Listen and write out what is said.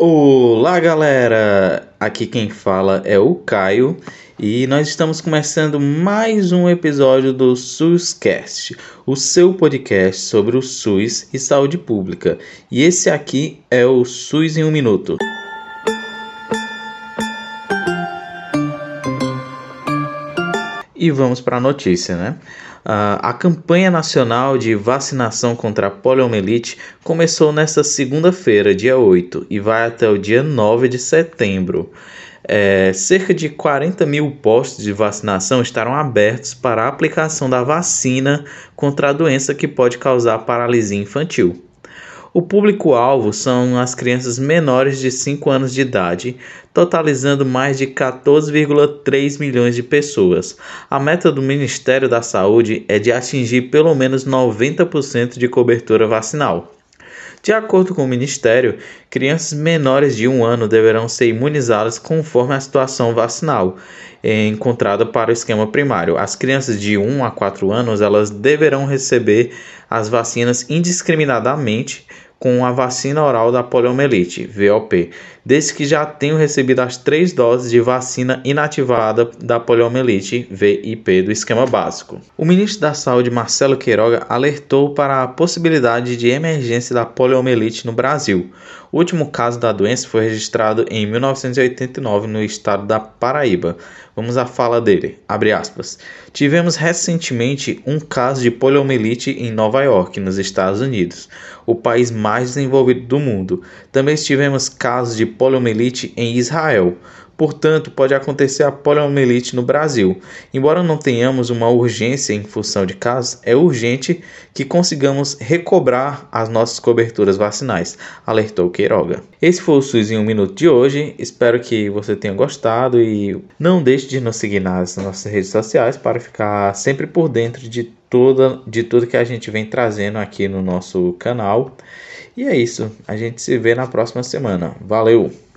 Olá, galera! Aqui quem fala é o Caio e nós estamos começando mais um episódio do SUScast, o seu podcast sobre o SUS e saúde pública. E esse aqui é o SUS em um minuto. E vamos para a notícia, né? Uh, a campanha nacional de vacinação contra a poliomielite começou nesta segunda-feira, dia 8, e vai até o dia 9 de setembro. É, cerca de 40 mil postos de vacinação estarão abertos para a aplicação da vacina contra a doença que pode causar paralisia infantil. O público-alvo são as crianças menores de 5 anos de idade, totalizando mais de 14,3 milhões de pessoas. A meta do Ministério da Saúde é de atingir pelo menos 90% de cobertura vacinal. De acordo com o Ministério, crianças menores de um ano deverão ser imunizadas conforme a situação vacinal encontrada para o esquema primário. As crianças de 1 a 4 anos elas deverão receber as vacinas indiscriminadamente com a vacina oral da poliomielite, VOP, desde que já tenham recebido as três doses de vacina inativada da poliomielite, VIP, do esquema básico. O ministro da Saúde, Marcelo Queiroga, alertou para a possibilidade de emergência da poliomielite no Brasil. O último caso da doença foi registrado em 1989 no estado da Paraíba. Vamos à fala dele. Tivemos recentemente um caso de poliomielite em Nova York, nos Estados Unidos, o país mais desenvolvido do mundo. Também tivemos casos de poliomielite em Israel. Portanto, pode acontecer a poliomielite no Brasil. Embora não tenhamos uma urgência em função de casos, é urgente que consigamos recobrar as nossas coberturas vacinais, alertou Queiroga. Esse foi o SUS em um minuto de hoje. Espero que você tenha gostado e não deixe de nos seguir nas nossas redes sociais para ficar sempre por dentro de toda de tudo que a gente vem trazendo aqui no nosso canal. E é isso. A gente se vê na próxima semana. Valeu!